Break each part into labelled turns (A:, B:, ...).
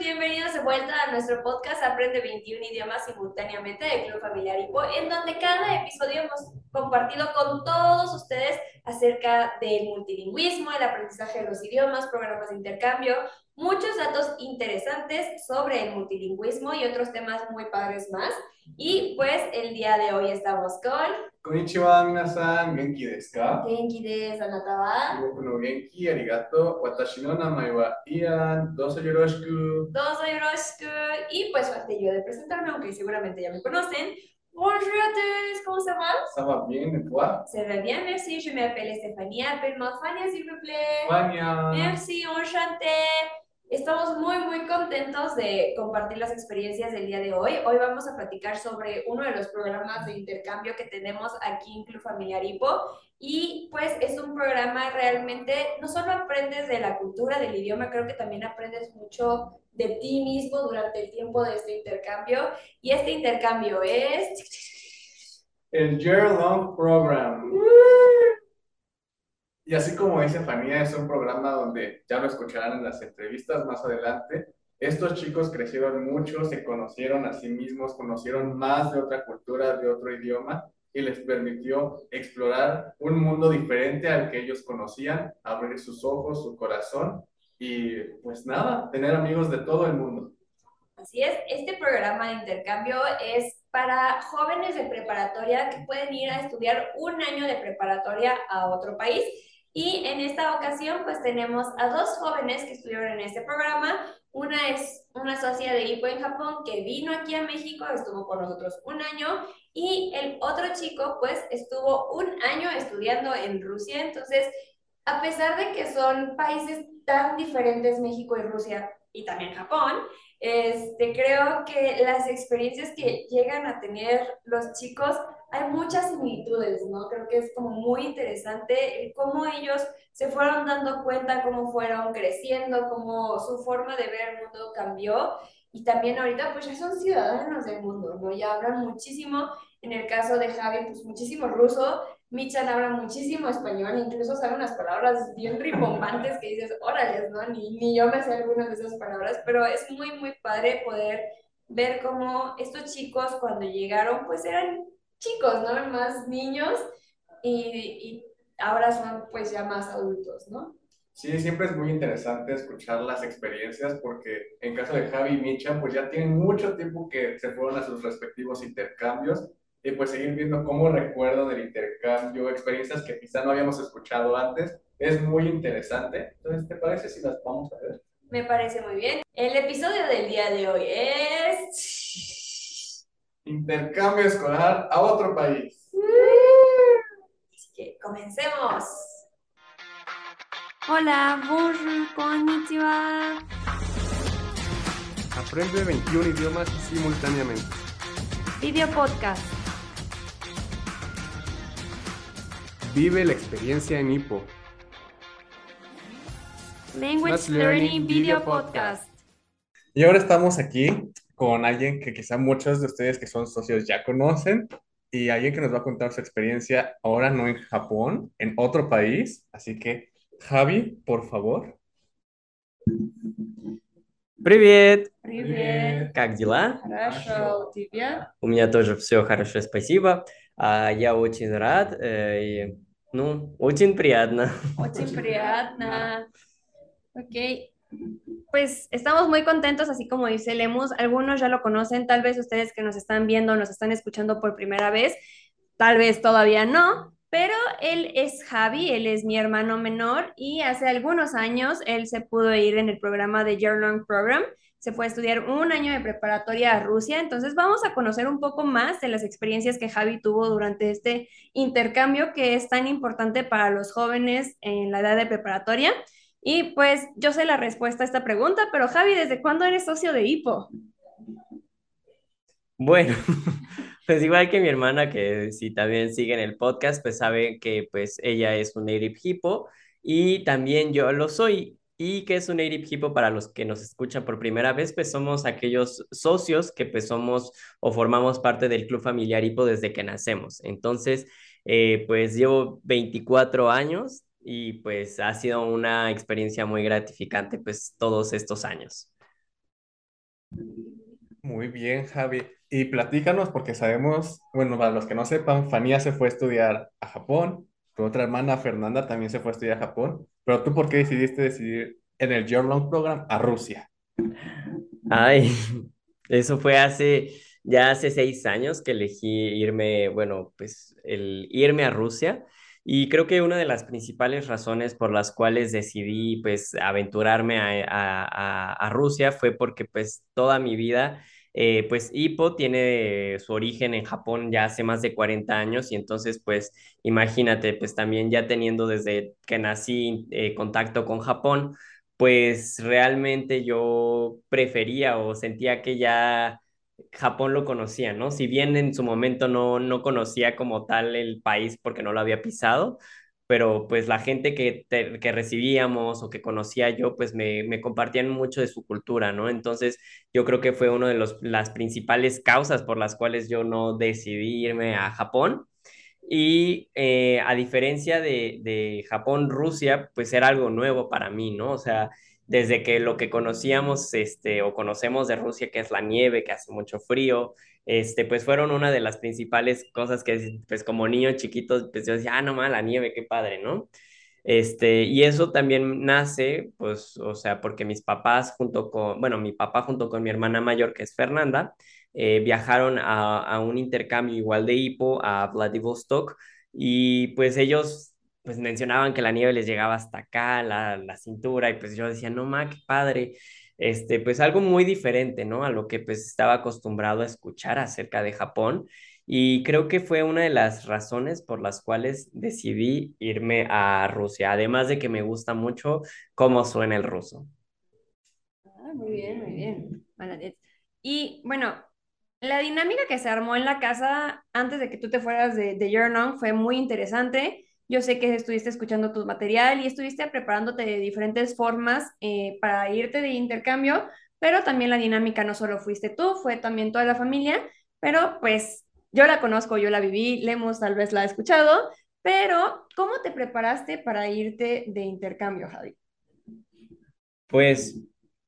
A: Bienvenidos de vuelta a nuestro podcast Aprende 21 idiomas simultáneamente de Club Familiar IPO, en donde cada episodio hemos compartido con todos ustedes acerca del multilingüismo, el aprendizaje de los idiomas, programas de intercambio, muchos datos interesantes sobre el multilingüismo y otros temas muy padres más. Y pues el día de hoy estamos con...
B: Konnichiwa, minasan, genki desu ka?
A: Genki desu, anata wa?
B: Boku no genki, arigato. Watashi no namae wa Ian. Dozo yoroshiku.
A: Dozo yoroshiku. Y pues falté yo de presentarme, aunque seguramente ya me conocen. Bonjour à tous, comment ça va?
B: Ça va bien, et toi?
A: Ça va bien, merci. Je m'appelle Stéphanie. Appelle-moi Fania, s'il vous plaît.
B: Fania.
A: Merci, enchantée. Estamos muy, muy contentos de compartir las experiencias del día de hoy. Hoy vamos a platicar sobre uno de los programas de intercambio que tenemos aquí en Club Familiar Hipo. Y pues es un programa realmente, no solo aprendes de la cultura, del idioma, creo que también aprendes mucho de ti mismo durante el tiempo de este intercambio. Y este intercambio es...
B: El Year Long Program. Y así como dice Fanía, es un programa donde ya lo escucharán en las entrevistas más adelante. Estos chicos crecieron mucho, se conocieron a sí mismos, conocieron más de otra cultura, de otro idioma y les permitió explorar un mundo diferente al que ellos conocían, abrir sus ojos, su corazón y pues nada, tener amigos de todo el mundo.
A: Así es, este programa de intercambio es para jóvenes de preparatoria que pueden ir a estudiar un año de preparatoria a otro país y en esta ocasión, pues tenemos a dos jóvenes que estuvieron en este programa. Una es una socia de IPO en Japón que vino aquí a México, estuvo con nosotros un año, y el otro chico, pues, estuvo un año estudiando en Rusia. Entonces, a pesar de que son países tan diferentes, México y Rusia, y también Japón, este, creo que las experiencias que llegan a tener los chicos hay muchas similitudes, ¿no? Creo que es como muy interesante cómo ellos se fueron dando cuenta, cómo fueron creciendo, cómo su forma de ver el mundo cambió. Y también ahorita pues ya son ciudadanos del mundo, ¿no? Ya hablan muchísimo, en el caso de Javi, pues muchísimo ruso, Michan habla muchísimo español, incluso sabe unas palabras bien rimbombantes que dices, órale, ¿no? Ni, ni yo me sé algunas de esas palabras, pero es muy, muy padre poder ver cómo estos chicos cuando llegaron pues eran chicos, ¿no? Más niños y, ahora son pues ya más adultos, ¿no?
B: Sí, siempre es muy interesante escuchar las experiencias porque en caso de Javi y Micha, pues ya tienen mucho tiempo que se fueron a sus respectivos intercambios y pues seguir viendo cómo recuerdo del intercambio, experiencias que quizá no habíamos escuchado antes, es muy interesante. Entonces, ¿te parece si las vamos a ver?
A: Me parece muy bien. El episodio del día de hoy es
B: intercambio escolar a otro país.
A: Así que comencemos. Hola, bonjour, konnichiwa.
B: Aprende 21 idiomas simultáneamente.
A: Video podcast.
B: Vive la experiencia en Hippo.
A: Language Learning Video Podcast.
B: Y ahora estamos aquí con alguien que quizá muchos de ustedes que son socios ya conocen y alguien que nos va a contar su experiencia ahora no en Japón, en otro país. Así que, Javi, por favor.
C: Привет!
A: Привет!
C: Как дела?
A: Хорошо, у тебя?
C: У меня тоже все хорошо, спасибо. А, я очень рад, э, и, ну, очень приятно.
A: Очень приятно. Ok, pues estamos muy contentos, así como dice Lemus, algunos ya lo conocen, tal vez ustedes que nos están viendo, nos están escuchando por primera vez, tal vez todavía no, pero él es Javi, él es mi hermano menor y hace algunos años él se pudo ir en el programa de Year Long Program, se fue a estudiar un año de preparatoria a Rusia, entonces vamos a conocer un poco más de las experiencias que Javi tuvo durante este intercambio que es tan importante para los jóvenes en la edad de preparatoria. Y pues yo sé la respuesta a esta pregunta, pero Javi, ¿desde cuándo eres socio de Hipo?
C: Bueno, pues igual que mi hermana, que si también sigue en el podcast, pues sabe que pues ella es un native hippo y también yo lo soy. ¿Y que es un native hippo para los que nos escuchan por primera vez? Pues somos aquellos socios que pues somos o formamos parte del club familiar hippo desde que nacemos. Entonces, eh, pues llevo 24 años y pues ha sido una experiencia muy gratificante pues todos estos años.
B: Muy bien, Javi. Y platícanos, porque sabemos, bueno, para los que no sepan, Fanía se fue a estudiar a Japón, tu otra hermana Fernanda también se fue a estudiar a Japón, pero tú, ¿por qué decidiste decidir en el Year Long Program a Rusia?
C: Ay, eso fue hace, ya hace seis años que elegí irme, bueno, pues el irme a Rusia. Y creo que una de las principales razones por las cuales decidí pues aventurarme a, a, a Rusia fue porque pues toda mi vida eh, pues Hippo tiene su origen en Japón ya hace más de 40 años y entonces pues imagínate pues también ya teniendo desde que nací eh, contacto con Japón, pues realmente yo prefería o sentía que ya Japón lo conocía, ¿no? Si bien en su momento no, no conocía como tal el país porque no lo había pisado, pero pues la gente que, que recibíamos o que conocía yo, pues me, me, compartían mucho de su cultura, ¿no? Entonces yo creo que fue una de los, las principales causas por las cuales yo no decidí irme a Japón. Y eh, a diferencia de, de Japón, Rusia, pues era algo nuevo para mí, ¿no? O sea, desde que lo que conocíamos este, o conocemos de Rusia, que es la nieve, que hace mucho frío, este, pues fueron una de las principales cosas que, pues como niño chiquito, pues yo decía, ah, no más, la nieve, qué padre, ¿no? Este, y eso también nace, pues, o sea, porque mis papás junto con, bueno, mi papá junto con mi hermana mayor, que es Fernanda, eh, viajaron a, a, un intercambio igual de hipo a Vladivostok y pues ellos pues mencionaban que la nieve les llegaba hasta acá, la, la cintura, y pues yo decía, no, ma, qué padre este, pues algo muy diferente, ¿no? A lo que pues estaba acostumbrado a escuchar acerca de Japón. Y creo que fue una de las razones por las cuales decidí irme a Rusia, además de que me gusta mucho cómo suena el ruso.
A: Ah, muy bien, muy bien. Y bueno, la dinámica que se armó en la casa antes de que tú te fueras de, de Yearn fue muy interesante. Yo sé que estuviste escuchando tu material y estuviste preparándote de diferentes formas eh, para irte de intercambio, pero también la dinámica no solo fuiste tú, fue también toda la familia, pero pues yo la conozco, yo la viví, Lemos tal vez la ha escuchado, pero ¿cómo te preparaste para irte de intercambio, Javi?
C: Pues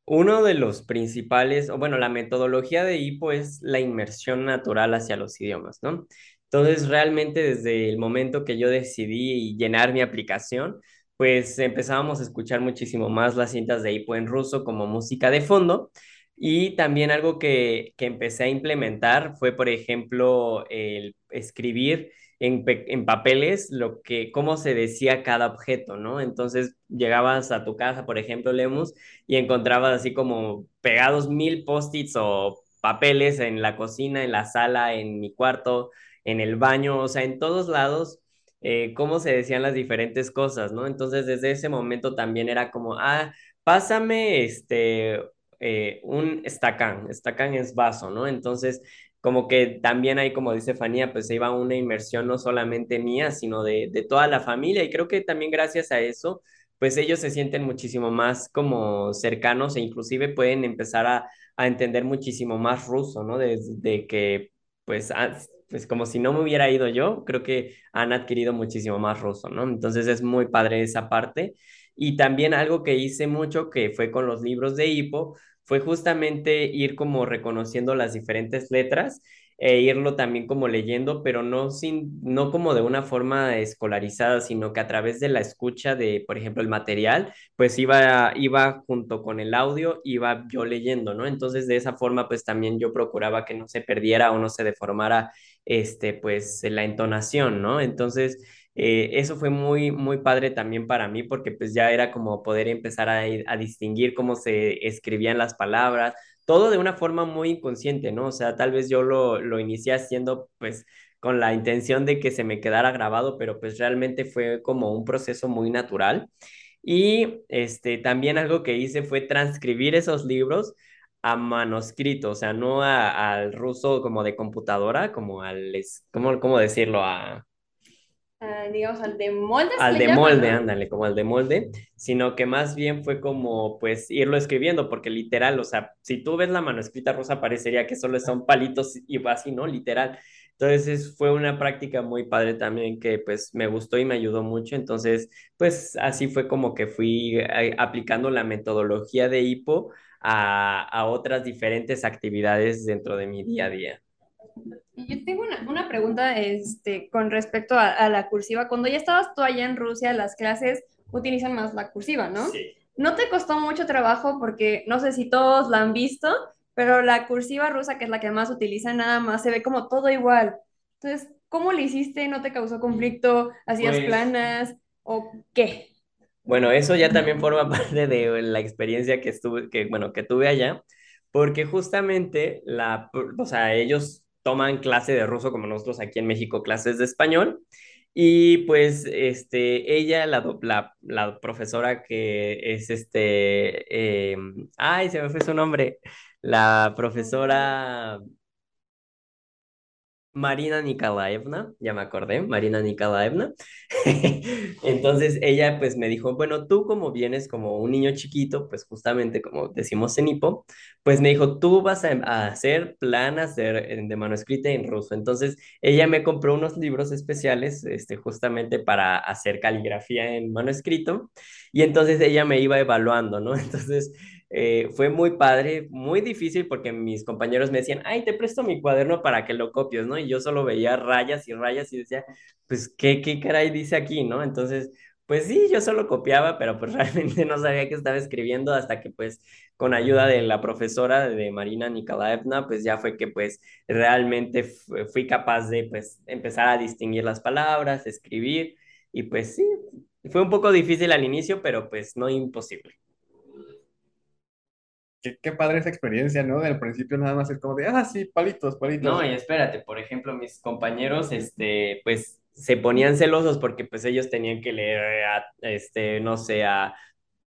C: uno de los principales, o bueno, la metodología de IPO es la inmersión natural hacia los idiomas, ¿no? Entonces, realmente desde el momento que yo decidí llenar mi aplicación, pues empezábamos a escuchar muchísimo más las cintas de hipo en ruso como música de fondo. Y también algo que, que empecé a implementar fue, por ejemplo, el escribir en, en, papeles lo que, cómo se decía cada objeto, ¿no? Entonces llegabas a tu casa, por ejemplo, Lemus, y encontrabas así como pegados mil post-its o papeles en la cocina, en la sala, en mi cuarto, en el baño, o sea, en todos lados, eh, cómo se decían las diferentes cosas, ¿no? Entonces, desde ese momento también era como, ah, pásame este, eh, un estacán, estacán es vaso, ¿no? Entonces, como que también hay, como dice Fanía, pues se iba una inmersión no solamente mía, sino de, de toda la familia, y creo que también gracias a eso, pues ellos se sienten muchísimo más como cercanos e inclusive pueden empezar a, a entender muchísimo más ruso, ¿no? Desde que pues pues como si no me hubiera ido yo, creo que han adquirido muchísimo más ruso, ¿no? Entonces es muy padre esa parte. Y también algo que hice mucho, que fue con los libros de Hipo, fue justamente ir como reconociendo las diferentes letras e irlo también como leyendo, pero no, sin, no como de una forma escolarizada, sino que a través de la escucha de, por ejemplo, el material, pues iba, iba junto con el audio, iba yo leyendo, ¿no? Entonces de esa forma, pues también yo procuraba que no se perdiera o no se deformara, este, pues la entonación, ¿no? Entonces... Eh, eso fue muy, muy padre también para mí porque pues ya era como poder empezar a, a distinguir cómo se escribían las palabras, todo de una forma muy inconsciente, ¿no? O sea, tal vez yo lo, lo inicié haciendo pues con la intención de que se me quedara grabado, pero pues realmente fue como un proceso muy natural. Y este, también algo que hice fue transcribir esos libros a manuscrito, o sea, no al ruso como de computadora, como al, ¿cómo, cómo decirlo? A,
A: Ah, digamos, al de molde.
C: Al de molde, ándale, como al de molde, sino que más bien fue como, pues, irlo escribiendo, porque literal, o sea, si tú ves la manuscrita rusa, parecería que solo son palitos y así, ¿no? Literal. Entonces fue una práctica muy padre también que pues me gustó y me ayudó mucho. Entonces pues así fue como que fui eh, aplicando la metodología de hipo a, a otras diferentes actividades dentro de mi día a día.
D: Yo tengo una, una pregunta este, con respecto a, a la cursiva. Cuando ya estabas tú allá en Rusia, las clases utilizan más la cursiva, ¿no?
C: Sí.
D: ¿No te costó mucho trabajo? Porque no sé si todos la han visto, pero la cursiva rusa, que es la que más utilizan, nada más se ve como todo igual. Entonces, ¿cómo le hiciste? ¿No te causó conflicto? ¿Hacías
C: Pues-
D: planas? ¿O qué?
C: Bueno, eso ya también forma parte de la experiencia que estuve, que, bueno, que tuve allá, porque justamente la, o sea, ellos toman clase de ruso como nosotros aquí en México, clases de español, y pues, este, ella, la, la, la profesora que es este, em, ay, se me fue su nombre, la profesora Marina Nikolaevna, ya me acordé, Marina Nikolaevna. Entonces ella pues me dijo, bueno, tú como vienes como un niño chiquito, pues justamente como decimos en Ipo, pues me dijo, tú vas a, a hacer planas de, de en ruso. Entonces ella me compró unos libros especiales, este, justamente para hacer caligrafía en manuscrito, y entonces ella me iba evaluando, ¿no? Entonces eh, fue muy padre, muy difícil porque mis compañeros me decían, ay, te presto mi cuaderno para que lo copies, ¿no? Y yo solo veía rayas y rayas y decía, pues, ¿qué, qué caray dice aquí, ¿no? Entonces, pues sí, yo solo copiaba, pero pues realmente no sabía qué estaba escribiendo hasta que pues con ayuda de la profesora de Marina Nikolaevna, pues ya fue que pues realmente fu- fui capaz de pues empezar a distinguir las palabras, escribir y pues sí, fue un poco difícil al inicio, pero pues no imposible.
B: Qué, qué padre esa experiencia, ¿no? Del principio nada más es como de, ah, sí, palitos, palitos.
C: No, y espérate, por ejemplo, mis compañeros, este, pues, se ponían celosos porque, pues, ellos tenían que leer, a, este, no sé, a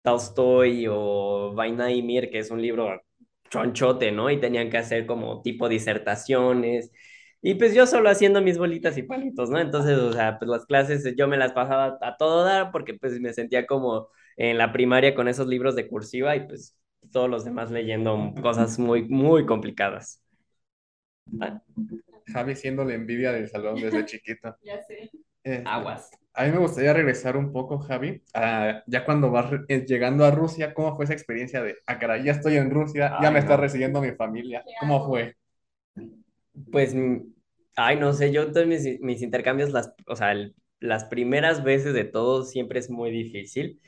C: Tolstoy o Vainaimir, que es un libro chonchote, ¿no? Y tenían que hacer como tipo disertaciones. Y pues yo solo haciendo mis bolitas y palitos, ¿no? Entonces, o sea, pues las clases yo me las pasaba a todo dar porque pues me sentía como en la primaria con esos libros de cursiva y pues todos los demás leyendo cosas muy, muy complicadas. Ah,
B: Javi siendo la envidia del salón desde chiquito.
D: Ya sé.
B: Eh,
C: Aguas.
B: a mí me gustaría regresar un poco, Javi, a- ya cuando vas eh, llegando a Rusia, ¿cómo fue esa experiencia de, ah, caray, ya estoy en Rusia, ya
C: Ay,
B: me está
C: no.
B: recibiendo mi familia? ¿Cómo fue?
C: Pues, mm, ay, no sé, yo todos mis, mis intercambios, las, o sea, el- las primeras veces de todo siempre es muy difícil.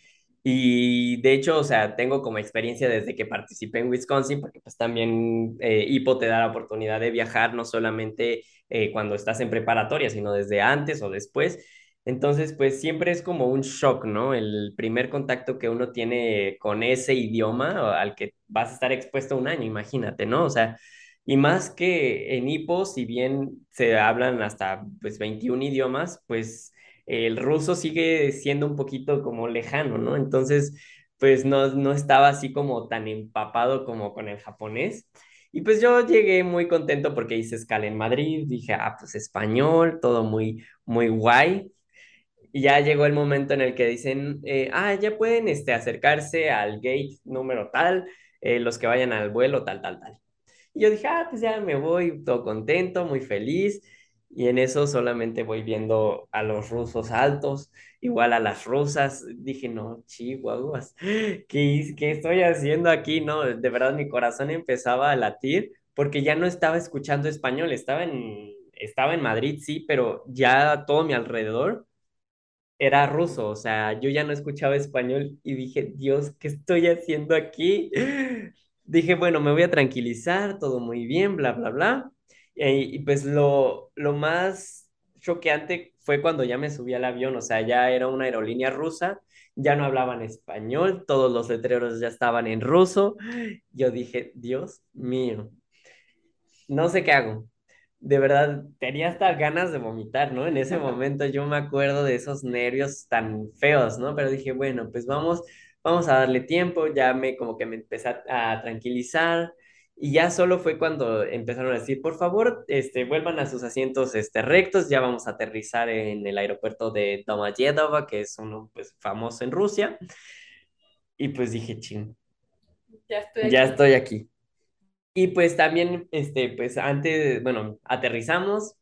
C: Y de hecho, o sea, tengo como experiencia desde que participé en Wisconsin, porque pues también eh, IPO te da la oportunidad de viajar no solamente eh, cuando estás en preparatoria, sino desde antes o después. Entonces, pues siempre es como un shock, ¿no? El primer contacto que uno tiene con ese idioma al que vas a estar expuesto un año, imagínate, ¿no? O sea, y más que en IPO, si bien se hablan hasta pues 21 idiomas, pues el ruso sigue siendo un poquito como lejano, ¿no? Entonces, pues no, no estaba así como tan empapado como con el japonés. Y pues yo llegué muy contento porque hice escala en Madrid, dije, ah, pues español, todo muy, muy guay. Y ya llegó el momento en el que dicen, eh, ah, ya pueden este, acercarse al gate número tal, eh, los que vayan al vuelo, tal, tal, tal. Y yo dije, ah, pues ya me voy, todo contento, muy feliz. Y en eso solamente voy viendo a los rusos altos, igual a las rusas. Dije, no, chihuahuas, ¿qué, qué estoy haciendo aquí? No, de verdad mi corazón empezaba a latir porque ya no estaba escuchando español, estaba en, estaba en Madrid, sí, pero ya todo mi alrededor era ruso, o sea, yo ya no escuchaba español y dije, Dios, ¿qué estoy haciendo aquí? Dije, bueno, me voy a tranquilizar, todo muy bien, bla, bla, bla. Y, y pues lo, lo más choqueante fue cuando ya me subí al avión, o sea, ya era una aerolínea rusa, ya no hablaban español, todos los letreros ya estaban en ruso. Yo dije, Dios mío, no sé qué hago. De verdad, tenía hasta ganas de vomitar, ¿no? En ese momento yo me acuerdo de esos nervios tan feos, ¿no? Pero dije, bueno, pues vamos, vamos a darle tiempo, ya me como que me empecé a, a tranquilizar y ya solo fue cuando empezaron a decir, por favor, este, vuelvan a sus asientos, este, rectos, ya vamos a aterrizar en el aeropuerto de Domodedovo, que es uno, pues, famoso en Rusia. Y pues dije, ching,
D: Ya estoy
C: ya
D: aquí.
C: estoy aquí. Y pues también, este, pues antes, bueno, aterrizamos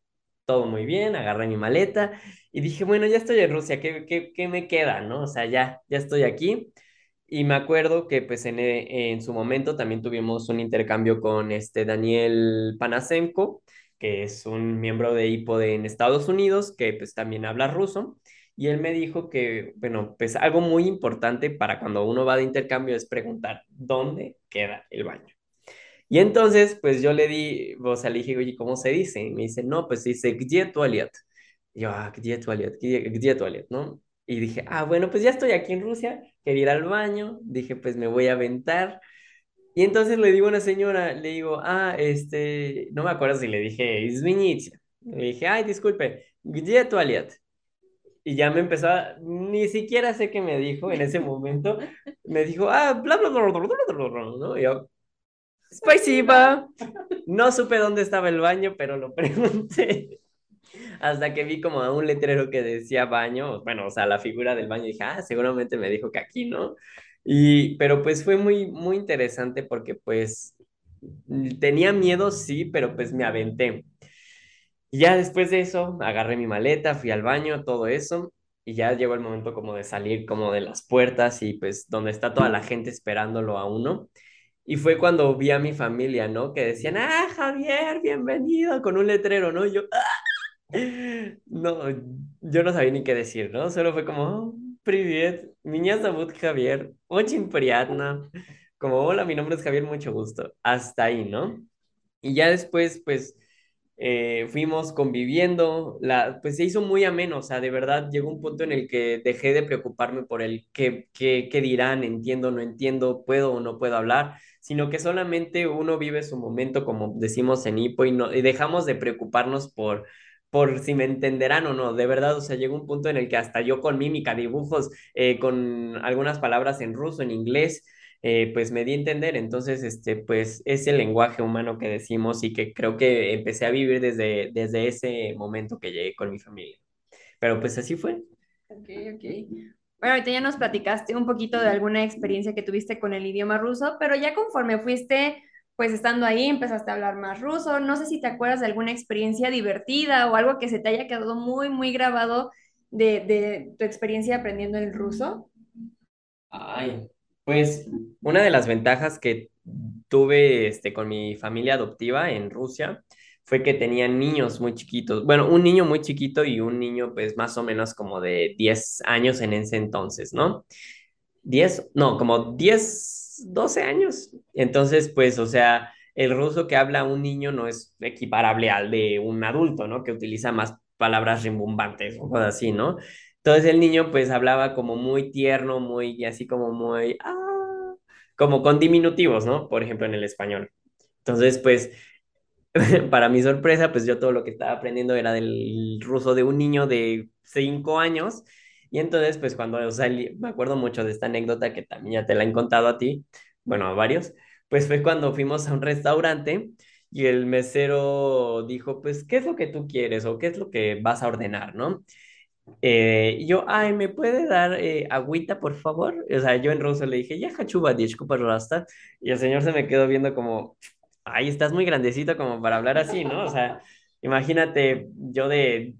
C: todo muy bien, agarré mi maleta y dije, bueno, ya estoy en Rusia, ¿qué, qué, qué me queda, no? O sea, ya, ya estoy aquí. Y me acuerdo que pues en, en su momento también tuvimos un intercambio con este Daniel Panasenko, que es un miembro de IPO de, en Estados Unidos, que pues también habla ruso. Y él me dijo que, bueno, pues algo muy importante para cuando uno va de intercambio es preguntar, ¿dónde queda el baño? Y entonces, pues yo le di, o sea, le dije, oye, ¿cómo se dice? Y me dice, no, pues dice, где туалет? Y yo, ah, где туалет? ¿Где туалет? ¿No? Y dije, ah, bueno, pues ya estoy aquí en Rusia, quería ir al baño, dije, pues me voy a aventar. Y entonces le digo a una señora, le digo, ah, este, no me acuerdo si le dije, Izvinite. Le dije, ay, disculpe, ¿gdzie toilet? Y ya me empezó, a, ni siquiera sé qué me dijo en ese momento. Me dijo, ah, bla, bla, bla, bla, bla, bla, bla, ¿no? Y yo, Spasiba. No supe dónde estaba el baño, pero lo pregunté. Hasta que vi como un letrero que decía baño, bueno, o sea, la figura del baño, y dije, ah, seguramente me dijo que aquí, ¿no? Y, pero pues fue muy, muy interesante porque pues tenía miedo, sí, pero pues me aventé. Y ya después de eso, agarré mi maleta, fui al baño, todo eso, y ya llegó el momento como de salir como de las puertas y pues donde está toda la gente esperándolo a uno. Y fue cuando vi a mi familia, ¿no? Que decían, ah, Javier, bienvenido, con un letrero, ¿no? Y yo, ¡ah! No, yo no sabía ni qué decir, ¿no? Solo fue como, oh, привет, меня зовут Javier, очень приятно. Como, hola, mi nombre es Javier, mucho gusto. Hasta ahí, ¿no? Y ya después, pues, eh, fuimos conviviendo, la, pues se hizo muy ameno, o sea, de verdad llegó un punto en el que dejé de preocuparme por el qué, qué, qué dirán, entiendo, no entiendo, puedo o no puedo hablar, sino que solamente uno vive su momento, como decimos en Hipo, y, no, y dejamos de preocuparnos por, por si me entenderán o no. De verdad, o sea, llegó un punto en el que hasta yo con mímica, dibujos, eh, con algunas palabras en ruso, en inglés, eh, pues me di a entender. Entonces, este, pues es el lenguaje humano que decimos y que creo que empecé a vivir desde, desde ese momento que llegué con mi familia. Pero pues así fue.
D: Ok, ok. Bueno, ahorita ya nos platicaste un poquito de alguna experiencia que tuviste con el idioma ruso, pero ya conforme fuiste, pues estando ahí, empezaste a hablar más ruso. No sé si te acuerdas de alguna experiencia divertida o algo que se te haya quedado muy, muy grabado de, de tu experiencia aprendiendo el ruso.
C: Ay, pues una de las ventajas que tuve este, con mi familia adoptiva en Rusia fue que tenían niños muy chiquitos. Bueno, un niño muy chiquito y un niño pues más o menos como de 10 años en ese entonces, ¿no? 10, no, como 10, 12 años. Entonces, pues, o sea, el ruso que habla un niño no es equiparable al de un adulto, ¿no? Que utiliza más palabras rimbombantes o cosas así, ¿no? Entonces el niño pues hablaba como muy tierno, muy así como muy, ah, como con diminutivos, ¿no? Por ejemplo, en el español. Entonces, pues para mi sorpresa, pues yo todo lo que estaba aprendiendo era del ruso de un niño de cinco años. Y entonces, pues cuando salí, me acuerdo mucho de esta anécdota que también ya te la he contado a ti, bueno, a varios, pues fue cuando fuimos a un restaurante y el mesero dijo, pues, ¿qué es lo que tú quieres o qué es lo que vas a ordenar, no? Eh, y yo, ay, ¿me puede dar eh, agüita, por favor? O sea, yo en ruso le dije, ya, hachuba, rasta. Y el señor se me quedó viendo como, ay, estás muy grandecito como para hablar así, ¿no? O sea, imagínate, yo de,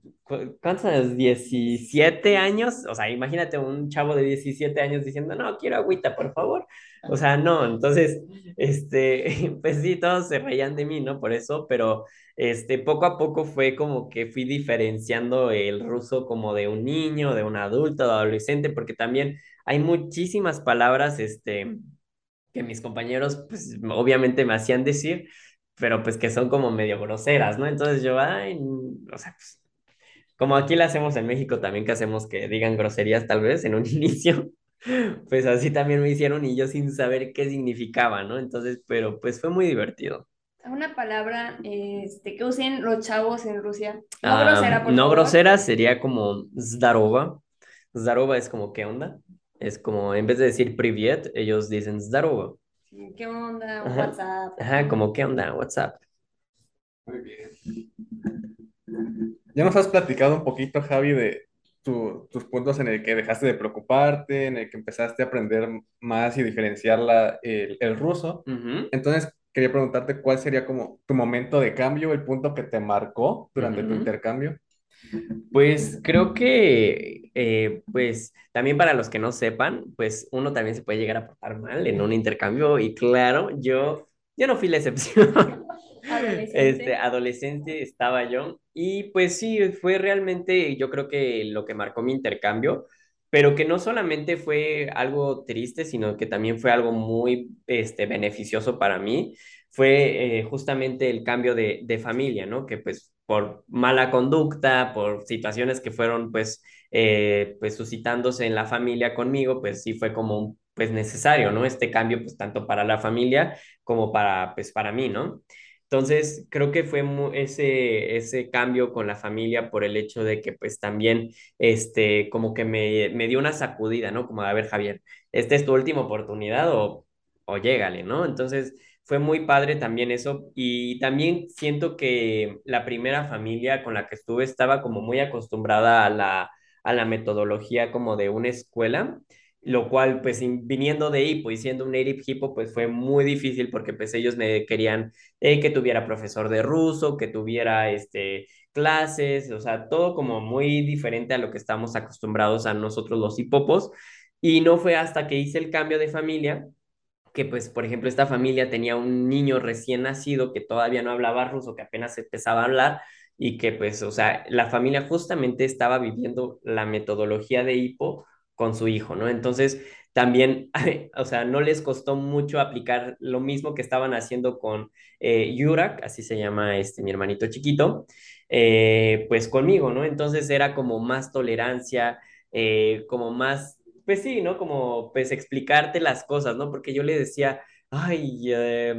C: ¿cuántos años? 17 años, o sea, imagínate un chavo de 17 años diciendo, no, quiero agüita, por favor. O sea, no, entonces, este, pues sí, todos se reían de mí, ¿no? Por eso, pero, este, poco a poco fue como que fui diferenciando el ruso como de un niño, de un adulto, de adolescente, porque también hay muchísimas palabras, este, que mis compañeros, pues obviamente me hacían decir, pero pues que son como medio groseras, ¿no? Entonces yo, ay, o sea, pues, como aquí la hacemos en México también, que hacemos que digan groserías tal vez en un inicio, pues así también me hicieron y yo sin saber qué significaba, ¿no? Entonces, pero pues fue muy divertido.
D: Una palabra este, que usen los chavos en Rusia. No
C: Ah,
D: grosera, por
C: no
D: favor.
C: grosera sería como zdarova. Zdarova es como ¿qué onda? Es como en vez de decir privet, ellos dicen zdarova.
D: ¿Qué onda?
C: Ajá.
D: WhatsApp.
C: Ajá, como ¿qué onda? WhatsApp.
B: Muy bien. Ya nos has platicado un poquito, Javi, de tu- tus puntos en el que dejaste de preocuparte, en el que empezaste a aprender más y diferenciar la- el, el ruso. Entonces, quería preguntarte cuál sería como tu momento de cambio, el punto que te marcó durante tu intercambio.
C: Pues creo que, eh, pues también para los que no sepan, pues uno también se puede llegar a portar mal en un intercambio y claro, yo, yo no fui la excepción.
A: Adolescente.
C: Este, adolescente estaba yo y pues sí, fue realmente yo creo que lo que marcó mi intercambio, pero que no solamente fue algo triste, sino que también fue algo muy este, beneficioso para mí, fue eh, justamente el cambio de, de familia, ¿no? Que pues por mala conducta, por situaciones que fueron pues, eh, pues suscitándose en la familia conmigo, pues sí fue como pues necesario, ¿no? Este cambio pues tanto para la familia como para pues para mí, ¿no? Entonces, creo que fue ese, ese cambio con la familia por el hecho de que pues también, este, como que me, me dio una sacudida, ¿no? Como, a ver, Javier, esta es tu última oportunidad o, o llégale, ¿no? Entonces, fue muy padre también eso y también siento que la primera familia con la que estuve estaba como muy acostumbrada a la, a la metodología como de una escuela. Lo cual, pues, in- viniendo de Hippo y siendo un native Hippo, pues fue muy difícil porque pues ellos me querían eh, que tuviera profesor de ruso, que tuviera este, clases, o sea, todo como muy diferente a lo que estamos acostumbrados a nosotros los hipopos. Y no fue hasta que hice el cambio de familia que pues, por ejemplo, esta familia tenía un niño recién nacido que todavía no hablaba ruso, que apenas empezaba a hablar y que pues, o sea, la familia justamente estaba viviendo la metodología de hipo con su hijo, ¿no? Entonces, también, o sea, no les costó mucho aplicar lo mismo que estaban haciendo con eh, Yurak, así se llama este, mi hermanito chiquito, eh, pues conmigo, ¿no? Entonces era como más tolerancia, eh, como más pues sí, ¿no? Como, pues explicarte las cosas, ¿no? Porque yo le decía, ay, eh,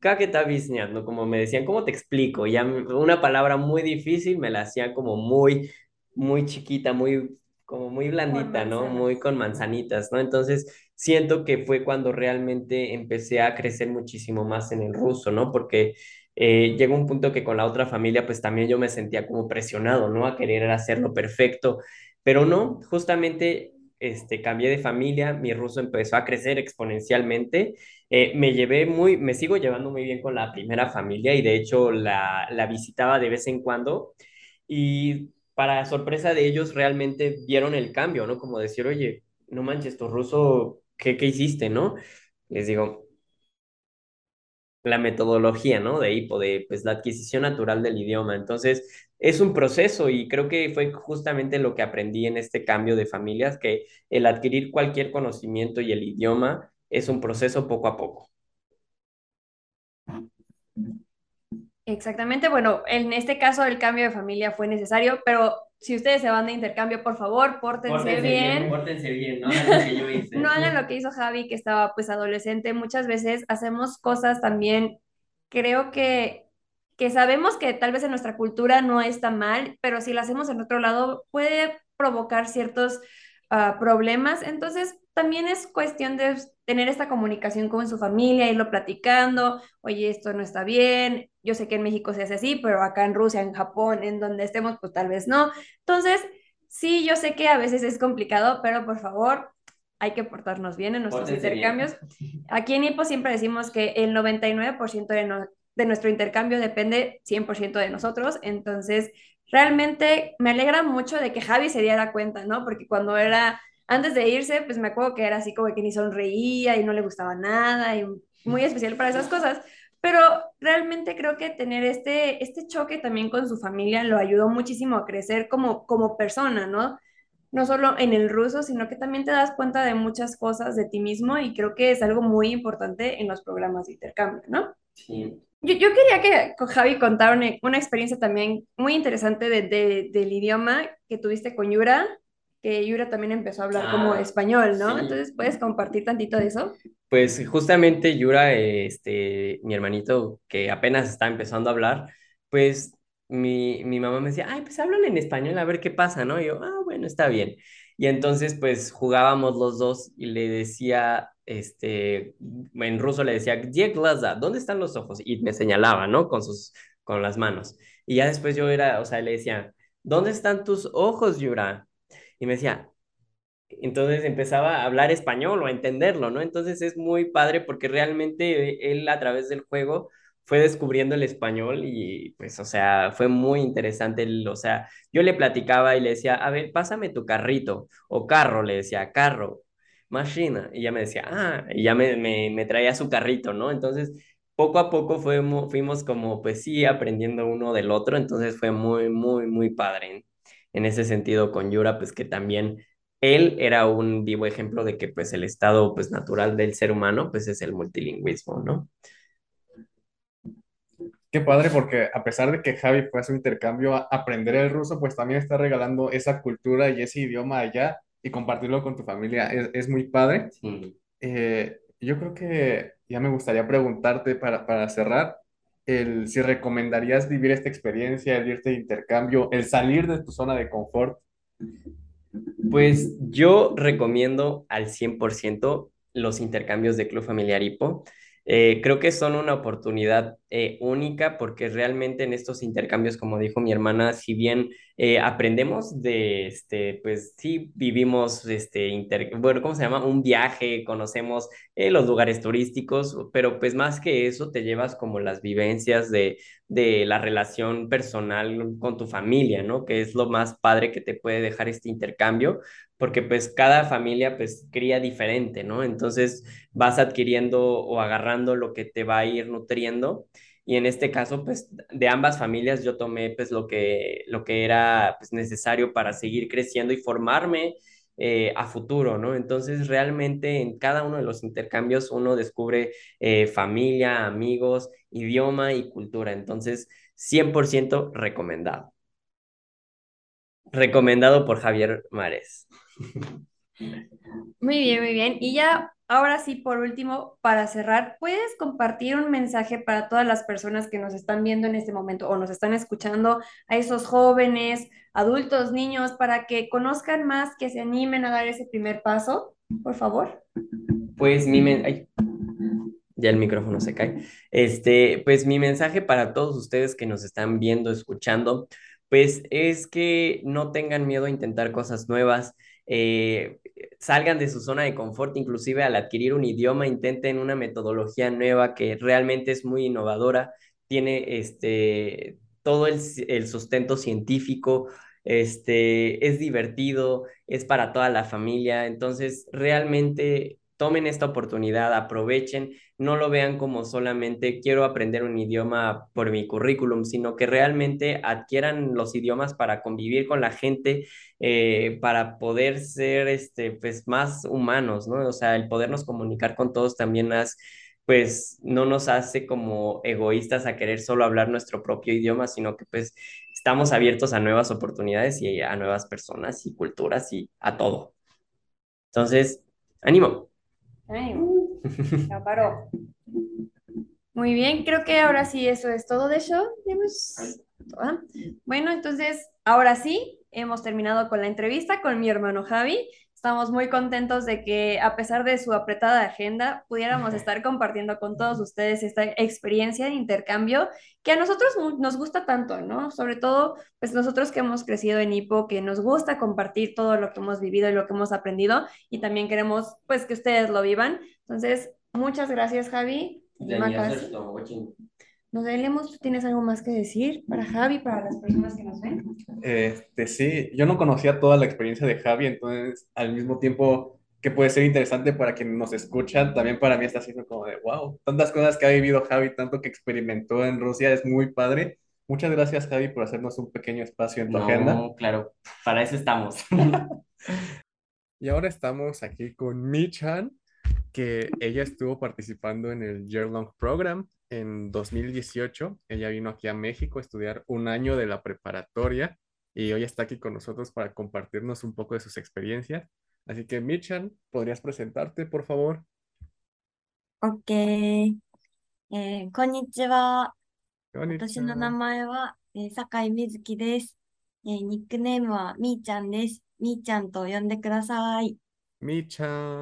C: ¿qué está ¿no? Como me decían, ¿cómo te explico? Ya una palabra muy difícil me la hacían como muy, muy chiquita, muy, como muy blandita, ¿no? Muy con manzanitas, ¿no? Entonces, siento que fue cuando realmente empecé a crecer muchísimo más en el ruso, ¿no? Porque eh, llegó un punto que con la otra familia, pues también yo me sentía como presionado, ¿no? A querer hacerlo perfecto, pero no, justamente este, cambié de familia, mi ruso empezó a crecer exponencialmente. Eh, me llevé muy, me sigo llevando muy bien con la primera familia y de hecho la, la visitaba de vez en cuando y para sorpresa de ellos realmente vieron el cambio, ¿no? Como decir, oye, no manches, tu ruso, ¿qué, qué hiciste, no? Les digo, la metodología, ¿no? De hipo, de pues la adquisición natural del idioma. Entonces, es un proceso y creo que fue justamente lo que aprendí en este cambio de familias, que el adquirir cualquier conocimiento y el idioma es un proceso poco a poco.
A: Exactamente, bueno, en este caso el cambio de familia fue necesario, pero si ustedes se van de intercambio, por favor, pórtense bien.
C: pórtense bien, no hagan lo que yo hice.
A: No hagan lo que hizo Javi, que estaba pues adolescente. Muchas veces hacemos cosas también, creo que, que sabemos que tal vez en nuestra cultura no está mal, pero si lo hacemos en otro lado puede provocar ciertos ah, problemas. Entonces, también es cuestión de tener esta comunicación con su familia, irlo platicando, oye, esto no está bien. Yo sé que en México se hace así, pero acá en Rusia, en Japón, en donde estemos, pues tal vez no. Entonces, sí, yo sé que a veces es complicado, pero por favor hay que portarnos bien en nuestros
C: Pórtense bien.
A: intercambios. Aquí en Hipo siempre decimos que el 99% de, no- de nuestro intercambio depende 100% de nosotros, entonces realmente me alegra mucho de que Javi se diera cuenta, ¿no? Porque cuando era, antes de irse, pues me acuerdo que era así como que ni sonreía y no le gustaba nada y muy especial para esas cosas. Pero realmente creo que tener este, este choque también con su familia lo ayudó muchísimo a crecer como, como persona, ¿no? no solo en el ruso, sino que también te das cuenta de muchas cosas de ti mismo y creo que es algo muy importante en los programas de intercambio, ¿no?
C: Sí.
A: Yo, yo quería que con Javi contara una, una experiencia también muy interesante de, de- del idioma que tuviste con Yura, que Yura también empezó a hablar como
C: Ah,
A: español, ¿no?
C: sí.
A: Entonces, ¿puedes compartir tantito de eso?
C: Pues justamente Yura, este, mi hermanito que apenas está empezando a hablar, pues mi, mi mamá me decía, ay, pues háblale en español a ver qué pasa, ¿no? Y yo, ah, bueno, está bien. Y entonces, pues jugábamos los dos y le decía, este, en ruso le decía, ¿dónde están los ojos? Y me señalaba, ¿no? Con sus, con las manos. Y ya después yo era, o sea, le decía, ¿dónde están tus ojos, Yura? Y me decía, entonces empezaba a hablar español o a entenderlo, ¿no? Entonces es muy padre porque realmente eh, él a través del juego fue descubriendo el español y pues, o sea, fue muy interesante. El, o sea, yo le platicaba y le decía, a ver, pásame tu carrito o carro, le decía, carro, máquina. Y ya me decía, ah, y ya me, me, me traía su carrito, ¿no? Entonces, poco a poco fuimos, fuimos como, pues sí, aprendiendo uno del otro. Entonces fue muy, muy, muy padre en ese sentido con Yura, pues que también él era un vivo ejemplo de que pues el estado pues natural del ser humano pues es el multilingüismo, ¿no?
B: Qué padre porque a pesar de que Javi fue a su intercambio a aprender el ruso, pues también está regalando esa cultura y ese idioma allá y compartirlo con tu familia. Es, es muy padre.
C: Sí.
B: Eh, yo creo que ya me gustaría preguntarte para, para cerrar, el, si recomendarías vivir esta experiencia, el irte de intercambio, el salir de tu zona de confort.
C: Pues yo recomiendo al 100% los intercambios de Club Familiar Hipo. Eh, creo que son una oportunidad eh, única porque realmente en estos intercambios, como dijo mi hermana, si bien eh, aprendemos de, este, pues sí, vivimos, este, inter, bueno, ¿cómo se llama? Un viaje, conocemos los lugares turísticos, pero pues más que eso te llevas como las vivencias de, de la relación personal con tu familia, ¿no? Que es lo más padre que te puede dejar este intercambio porque pues cada familia pues cría diferente, ¿no? Entonces vas adquiriendo o agarrando lo que te va a ir nutriendo y en este caso pues de ambas familias yo tomé pues lo que, lo que era pues necesario para seguir creciendo y formarme eh, a futuro, ¿no? Entonces realmente en cada uno de los intercambios uno descubre eh, familia, amigos, idioma y cultura, entonces 100% recomendado. Recomendado por Javier Mares.
A: Muy bien, muy bien. Y ya, ahora sí, por último, para cerrar, ¿puedes compartir un mensaje para todas las personas que nos están viendo en este momento o nos están escuchando, a esos jóvenes, adultos, niños, para que conozcan más, que se animen a dar ese primer paso? Por favor.
C: Pues mi men- ya el micrófono se cae. Este, pues mi mensaje para todos ustedes que nos están viendo, escuchando, pues es que no tengan miedo a intentar cosas nuevas eh, salgan de su zona de confort, inclusive al adquirir un idioma, intenten una metodología nueva que realmente es muy innovadora, tiene este, todo el, el sustento científico, este, es divertido, es para toda la familia, entonces realmente tomen esta oportunidad, aprovechen, no lo vean como solamente quiero aprender un idioma por mi currículum, sino que realmente adquieran los idiomas para convivir con la gente, eh, para poder ser este, pues, más humanos, ¿no? O sea, el podernos comunicar con todos también es pues no nos hace como egoístas a querer solo hablar nuestro propio idioma, sino que pues estamos abiertos a nuevas oportunidades y a nuevas personas y culturas y a todo. Entonces, ánimo.
A: Ánimo. Ya paró. Muy bien, creo que ahora sí eso es todo de show. Bueno, entonces, ahora sí, hemos terminado con la entrevista con mi hermano Javi. Estamos muy contentos de que a pesar de su apretada agenda, pudiéramos estar compartiendo con todos ustedes esta experiencia de intercambio que a nosotros nos gusta tanto, ¿no? Sobre todo, pues nosotros que hemos crecido en Hipo, que nos gusta compartir todo lo que hemos vivido y lo que hemos aprendido y también queremos, pues, que ustedes lo vivan. Entonces, muchas gracias, Javi. No sé, Lemos, ¿tienes algo más que decir para Javi, para las personas que nos ven?
B: Este, sí, yo no conocía toda la experiencia de Javi, entonces al mismo tiempo que puede ser interesante para quienes nos escuchan, también para mí está siendo como de, wow, tantas cosas que ha vivido Javi, tanto que experimentó en Rusia, es muy padre. Muchas gracias, Javi, por hacernos un pequeño espacio en tu
C: no,
B: agenda.
C: Claro, para eso estamos.
B: y ahora estamos aquí con Michan, que ella estuvo participando en el Year Long Program en 2018. Ella vino aquí a México a estudiar un año de la preparatoria y hoy está aquí con nosotros para compartirnos un poco de sus experiencias. Así que, Michan, ¿podrías presentarte, por favor?
E: Ok. えー、こんにちは。私の名前は、えー、酒井瑞希です、えー。ニックネームはみーちゃんです。みーちゃんと呼んでください。
B: みーちゃん。